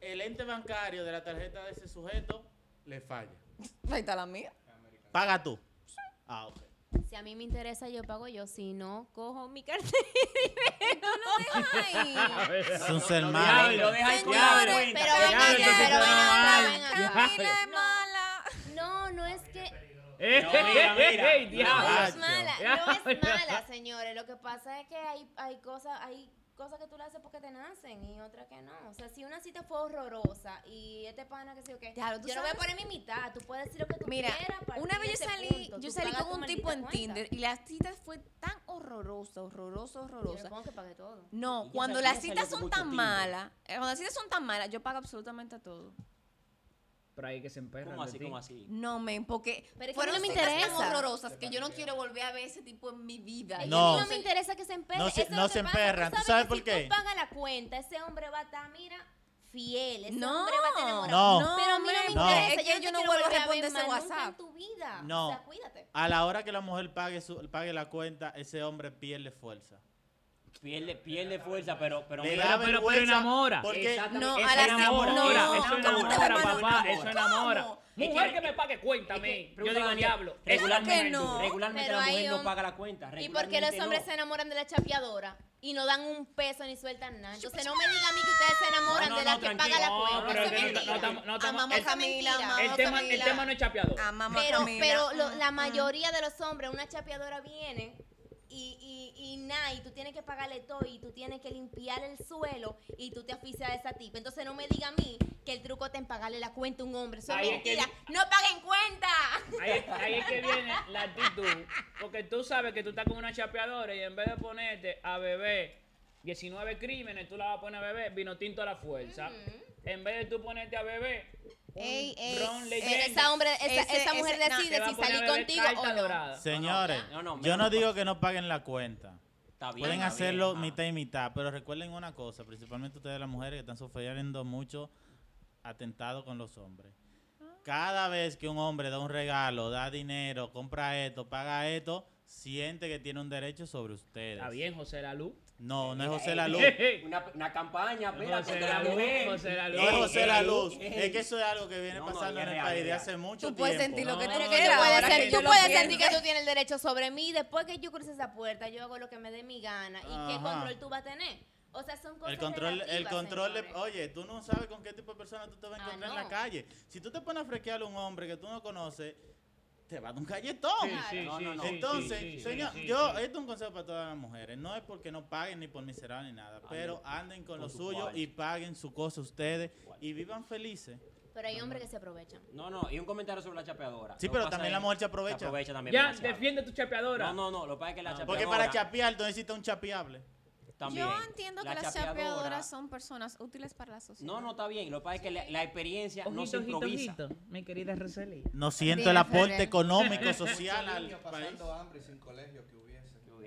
el ente bancario de la tarjeta de ese sujeto le falla.
Ahí está la mía.
Paga tú. Ah, ok.
Si a mí me interesa, yo pago yo. Si no, cojo mi cartera.
Es un ser
No,
malo.
diablo,
deja el
Señores,
cuidado de cuenta.
pero
que
ven
Ya,
ya-
acá,
entonces
pero ven acá, ven acá.
Camila es mala.
No, no es que...
¡Ey,
No, mira, mira.
ey,
No
diablo!
es mala, no es mala, señores. Lo que pasa es que hay, hay cosas, hay cosas que tú le haces porque te nacen y otras que no. O sea, si una cita fue horrorosa y este pana que sí o qué,
Claro, ¿tú
yo no voy a poner mi mitad. Tú puedes decir lo que tú
Mira,
quieras. a partir
una vez yo salí,
punto.
yo salí con un tipo en
cuenta.
Tinder y la cita fue tan horrorosa, horrorosa, horrorosa.
que todo.
No, cuando las citas son tan malas, eh, cuando las citas son tan malas, yo pago absolutamente todo.
Pero ahí que se emperran
¿Cómo así? ¿Cómo así?
No, men, porque
Pero es que
fueron
no me
citas tan
interesa.
horrorosas que yo no quiero volver a ver ese tipo en mi vida.
Es que
No.
a mí no me interesa que se emperre.
No se-
Eso es
no
lo que
se
pasa.
emperran. ¿Tú
sabes que
por
si
qué?
tú pagas la cuenta, ese hombre va a estar, mira, fiel. Ese
No.
hombre va a estar enamorado.
No.
Pero a mí no me
No.
interesa.
Es que
yo, te
no
quiero
vuelvo a
volver
responder ese
más nunca
WhatsApp.
en tu vida.
No.
O sea, cuídate.
A la hora que la mujer pague, su, pague la cuenta, ese hombre pierde fuerza.
Pierde, pierde fuerza, pero, pero
Le
mira,
da
Pero, pero, enamora.
Porque
Exactamente,
No,
eso
a la
enamora,
no,
Eso
¿cómo te
enamora, papá. Eso enamora.
¿Cómo?
Es
Mujer
que-
me pague cuenta a
es
mí. Yo digo,
regularmente-
diablo.
Regularmente,
que no.
regularmente la mujer no paga la cuenta.
¿Y por qué los hombres
no.
se enamoran de la chapeadora y no dan un peso ni sueltan nada? Entonces no me diga a mí que ustedes se enamoran
No, no,
de la
no,
que
tranquilo.
paga la
No,
cuenta.
pero
Eso
es no- no
mentira.
no
Amamos
el-
Camila, amamos
El tema, el
Camila.
tema no es chapeador.
Amamos
Pero,
Camila.
pero lo- la
Mm.
mayoría de los hombres, una chapeadora viene y, y, y nada, y tú tienes que pagarle todo y tú tienes que limpiar el suelo y tú te aficias a esa tipa. Entonces no me diga a mí que el truco está en pagarle la cuenta a un hombre. Eso es
que-.
¡No paguen cuenta!
Ahí, ahí es que viene la actitud. Porque tú sabes que tú estás con una chapeadora y en vez de ponerte a beber 19 crímenes, tú la vas a poner a beber vino tinto a la fuerza. En vez de tú ponerte a beber
Ey, ey,
ron
ey,
leyenda,
Esa, hombre, esa,
Ese-
esa mujer
ese-
decide si salir contigo o no.
dorada.
Señores,
no, no,
yo no digo que no paguen la cuenta.
Está bien,
Pueden
está
hacerlo mitad y mitad, pero recuerden una cosa, principalmente ustedes las mujeres que están sufriendo mucho atentado con los hombres. Cada vez que un hombre da un regalo, da dinero, compra esto, paga esto, siente que tiene un derecho sobre ustedes.
Está bien, José Lalu.
No, no es José La Luz.
Una, una campaña,
No,
espérate,
José
la
Lalu.
No es José La Luz. Es que eso es algo que viene
No,
pasando en el país de hace mucho
Tú
tiempo.
puedes sentir lo
No,
que tú
no,
quieras.
Tú puedes, ser- tú sentir que tú tienes el derecho sobre mí. Después que yo cruce esa puerta, yo hago lo que me dé mi gana. ¿Y qué control tú vas a tener? O sea, son cosas
El control, el control de, oye, tú no sabes con qué tipo de persona tú te vas a
Ah,
encontrar en la calle. Si tú te pones a frequear a un hombre que tú no conoces, te va a dar un galletón.
Sí, sí,
No,
sí,
no, no.
sí,
Entonces, señor,
sí,
yo,
sí.
esto es un consejo para todas las mujeres. No es porque no paguen ni por miserable ni nada, pero anden con
con
lo
su
suyo y paguen su cosa ustedes y vivan felices.
Pero hay hombres que se aprovechan.
No, no, y un comentario sobre la chapeadora.
Sí, pero también la mujer se aprovecha.
Se apecha también.
Ya,
demasiado.
defiende tu chapeadora.
No, no, no, lo que pasa es que la
Ah,
chapeadora.
Porque para chapear tú necesitas un chapeable.
También,
Yo entiendo que
la
las
chapeadora-
chapeadoras son personas útiles para la sociedad.
No, no está bien. Lo que pasa es que la, la experiencia no se
ojito,
improvisa.
ojito. Mi querida Roseli.
No siento el aporte económico, social al país.
pasando hambre sin colegio que.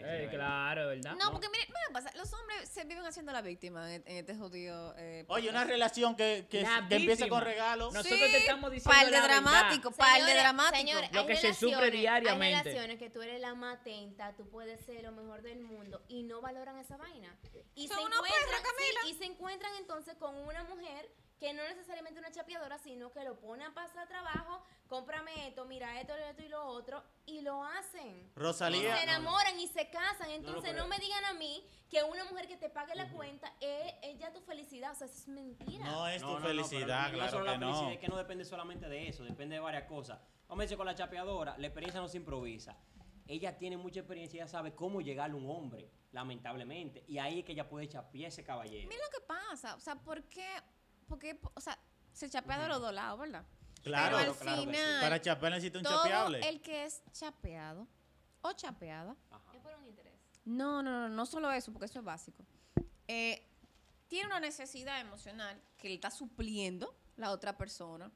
Eh, claro, ¿verdad?
No, porque mire, ¿qué pasa? Los hombres se viven haciendo la víctima en, en este jodido. Eh,
Oye, una relación que, que, que empieza con regalos.
Nosotros
Sí,
te estamos diciendo
Par de
la verdad.
dramático, par de dramático.
señores,
Lo que se sufre diariamente.
Hay relaciones que tú eres la más atenta, tú puedes ser lo mejor del mundo y no valoran esa vaina. Y se,
Son una
encuentran,
perra,
sí, y se encuentran entonces con una mujer que no necesariamente una chapeadora, sino que lo pone a pasar trabajo, cómprame esto, mira esto, esto y lo otro, y lo hacen. Y
Rosalía.
se enamoran y se casan. Entonces no, me digan a mí que una mujer que te pague la cuenta es, es ya tu felicidad. O sea, eso es mentira.
No es tu felicidad,
no
claro
solo
que
la felicidad,
no.
es que no depende solamente de eso, depende de varias cosas. Vamos a decir con la chapeadora, la experiencia no se improvisa. Ella tiene mucha experiencia, ella sabe cómo llegarle a un hombre, lamentablemente. Y ahí es que ella puede chapear a ese caballero.
Mira lo que pasa. O sea, ¿por qué? Porque, o sea, se chapea de los dos lados, ¿verdad?
Claro,
Pero al
claro que sí.
final,
Para chapear necesita un
todo
chapeable.
el que es chapeado o chapeada.
Ajá.
Es por un interés.
No, no, no, no solo eso, porque eso es básico. Eh, tiene una necesidad emocional que le está supliendo la otra persona.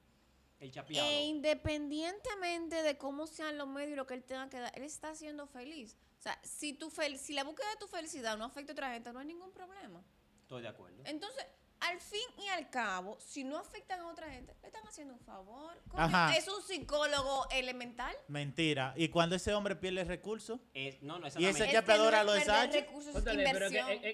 El chapeado.
E independientemente de cómo sean los medios y lo que él tenga que dar, él está siendo feliz. O sea, si, tu fel si la búsqueda de tu felicidad no afecta a otra gente, no hay ningún problema.
Estoy de acuerdo.
Entonces, al fin y al cabo, si no afectan a otra gente, le están haciendo un favor. Coño, es un psicólogo elemental.
Mentira. ¿Y cuando ese hombre pierde recursos?
Es- no, no,
Y ese
exactamente.
Es
chapeadora
no
lo
es-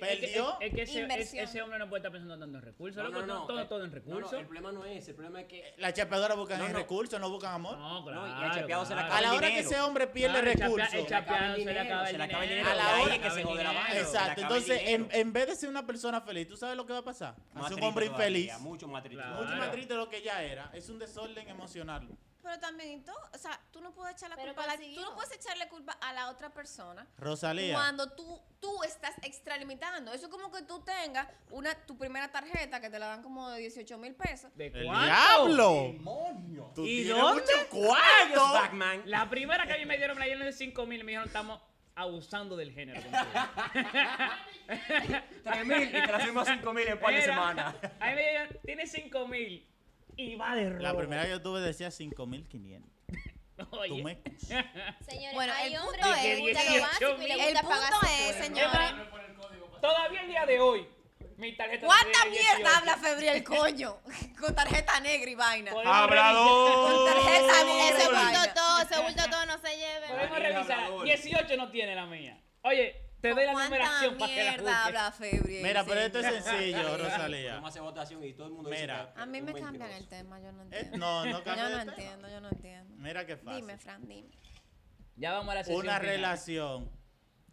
¿Perdió?
Es que ese, es-
Inversión.
ese hombre no puede estar pensando tanto en recursos.
No, no, no,
todo,
eh,
todo en recursos.
no, el problema no es el problema es que
La chapeadora buscan
No,
en
no.
recursos, no buscan amor.
No, claro.
No, y el chapeado se le
claro.
a la hora que ese hombre pierde recursos.
el chapeado se le acaba el
acaba
dinero.
A la hora-
que se jode la le
Exacto.
acaba
Entonces, en vez de ser una persona feliz, ¿tú sabes lo que va a pasar?
Más
Hace un hombre
todavía,
infeliz.
Mucho más triste.
Claro.
Mucho más triste de lo que ya era. Es un desorden emocional.
Pero también, tú, o sea, tú no puedes echar la
Pero
culpa a la, tú no puedes echarle culpa a la otra persona
Rosalía.
cuando tú, tú estás extralimitando. Eso es como que tú tengas una, tu primera tarjeta que te la dan como de 18 mil pesos.
¿De
¡El
cuánto?
diablo!
¡Demonio!
Tú
¿Y
tienes
dónde?
mucho cuarto.
La primera que a mí me dieron me la dieron de 5 mil y me dijeron estamos abusando del género. contigo".
3 mil y te la subimos a 5 mil en un par de
Mira,
semanas.
A mí me dijeron, tiene 5 mil y va de robo.
La primera que yo tuve decía 5500.
Oye,
Tú me.
Señores,
Bueno,
hay
el
hombres
punto
que
es-
les gusta lo
18
básico y.
El
gusta pagar
punto es, señores,
todavía el día de hoy, mi tarjeta
¿cuánta mierda
18.
habla Febril, coño? Con tarjeta negra y vaina.
¡Hablador!
Con tarjeta
Ese
negra
bulto
vaina.
todo, ese bulto todo no se lleve.
Podemos revisar.
hablador.
18 no tiene la mía. Oye, te doy la
¿Cuánta
numeración para que la
mierda
busques.
habla Febril?
Mira, pero esto es sencillo, Rosalía.
Vamos a hacer votación y todo el mundo
Mira.
dice que
A mí me cambian el tema, yo no
Eh,
entiendo.
no, no cambia
Yo no entiendo, yo no entiendo.
Mira qué fácil.
Dime, Fran, dime.
Ya vamos a la sesión
Una
final.
relación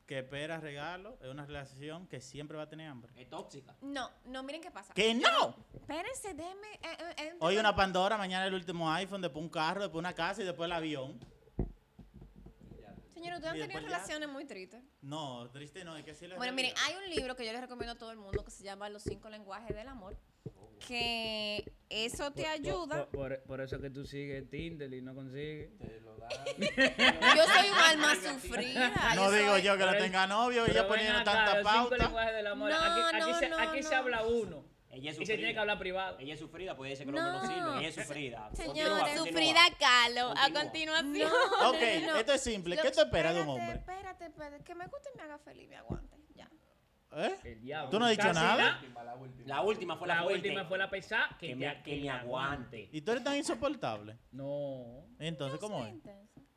que espera regalo es una relación que siempre va a tener hambre.
Es tóxica.
No, no, miren qué pasa.
¡Que no!
Espérense, déme. eh, eh, eh,
Hoy una Pandora, mañana el último iPhone, después un carro, después una casa y después el avión.
Señor, ustedes han tenido
ya.
relaciones muy tristes.
No, triste no, es que la
Bueno, miren, hay un libro que yo les recomiendo a todo el mundo que se llama Los cinco lenguajes del amor. Que eso te
Por-
ayuda.
Por, por- por eso que tú sigues Tinder y no consigues.
Te lo da.
Yo soy un alma sufrida.
No digo
soy-
yo que no tenga novio, ella poniendo
acá,
tanta pauta.
lenguajes del amor.
No,
aquí aquí
no,
se, aquí habla uno.
Ella es
Y se tiene que hablar privado.
Ella es sufrida, puede decir que no
No.
sirven. Ella es sufrida. Continúa, continúa.
Sufrida Calo, a continuación.
No,
Ok,
no, no.
esto es simple.
Lo-
¿Qué te esperas de un hombre?
Espérate, espérate. Que me guste y me haga feliz, me aguante.
¿Eh?
El diablo.
¿Tú no has dicho
Casi
nada?
nada.
Última, la última.
La última fue la,
La
fuerte.
última fue la pesada. Que,
Que me- que me aguante.
¿Y tú eres tan insoportable?
No.
Entonces, ¿cómo es?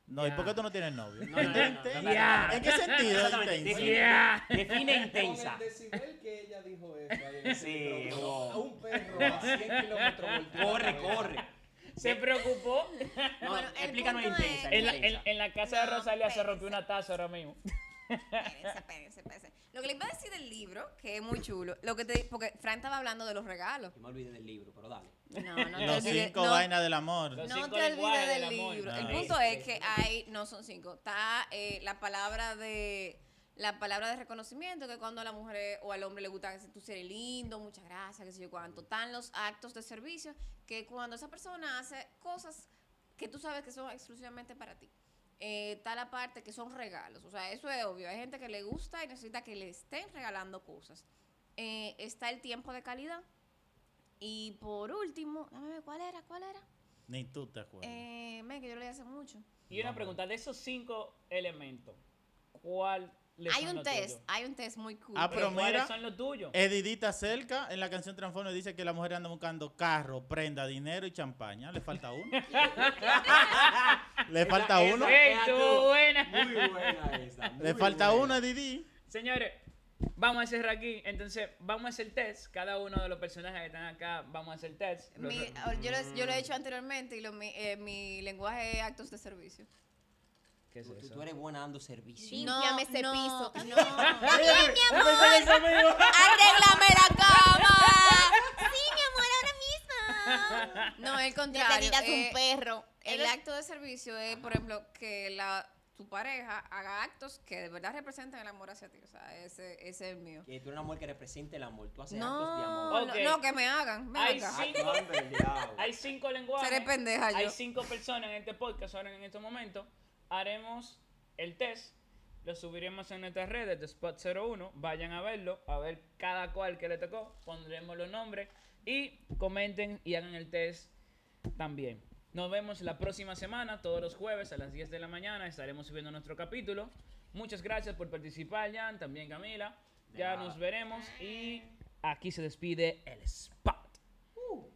No, ¿y por qué tú no tienes novio?
No, no, no, no,
Intensa.
no,
Ya.
¿En qué sentido? Intensa?
Define,
Ya.
define
Con
intensa.
el decibel que ella dijo eso ahí
Sí, oh.
a un perro a 100 kilómetros
Corre,
la
corre.
Se preocupó.
No,
Bueno,
explícanos intensa.
En la, en, en la casa de
No,
Rosalia se rompió una taza ahora mismo.
Espérense, espérense, espérense. Lo que le iba a decir del libro, que es muy chulo, lo que te, porque Fran estaba hablando de los regalos.
Yo me olvidé del libro, pero dale.
No, no te
Los
olvides-
cinco
no-
vainas del amor.
Los
No
cinco
te
lenguajes
olvides del
del amor.
libro.
Ah.
El punto es que hay, no son cinco, está eh, la palabra de la palabra de reconocimiento, que cuando a la mujer o al hombre le gusta que tú eres lindo, muchas gracias, qué sé yo cuánto. Están los actos de servicio, que cuando esa persona hace cosas que tú sabes que son exclusivamente para ti. Eh, está la parte que son regalos, o sea, eso es obvio. Hay gente que le gusta y necesita que le estén regalando cosas. Eh, está el tiempo de calidad. Y por último, dame ver, ¿cuál era? ¿Cuál era?
Ni tú te acuerdas.
Eh, men, que yo lo leí hace mucho.
Y una pregunta, de esos cinco elementos, ¿cuál le
Hay
son
un
los
test,
tuyos?
hay un test muy cool.
Ah, pero
¿Cuáles
mira,
son los tuyos?
Edidita cerca en la canción Transforme dice que la mujer anda buscando carro, prenda, dinero y champaña. Le falta uno. Le falta
Esa-
uno.
Ey, estuvo buena.
Muy buena esa.
Le falta
buena.
uno, Edidi.
Señores, vamos a cerrar aquí. Entonces, vamos a hacer test. Cada uno de los personajes que están acá, vamos a hacer test.
Mi- yo, lo, yo lo he hecho anteriormente y lo, mi, eh, mi lenguaje es actos de servicio.
¿Qué es
tú-
eso?
tú eres buena dando servicio.
Límpiame ese
no,
piso.
No,
Arréglame la cama. Sí, mi amor, ahora mismo.
No, el
Ya te
contrario.
tiras
eh,
un perro.
el
Eres-
acto de servicio es, por ejemplo, que la tu pareja haga actos que de verdad representen el amor hacia ti. O sea, ese, ese es el mío.
Que tú eres una mujer que represente el amor. Tú haces actos de
No,
amor.
no,
Ok.
no, que me hagan. ven
Hay
acá.
cinco-
el diablo.
Hay cinco lenguajes.
Seré pendeja
Hay
yo.
cinco personas en este podcast ahora en este momento. Haremos el test. Lo subiremos en nuestras redes de Spot01. Vayan a verlo, a ver cada cual que le tocó. Pondremos los nombres y comenten y hagan el test también. Nos vemos la próxima semana, todos los jueves a las 10 de la mañana. Estaremos subiendo nuestro capítulo. Muchas gracias por participar, Jan, también Camila. Ya nos veremos y aquí se despide el spot.
Uh.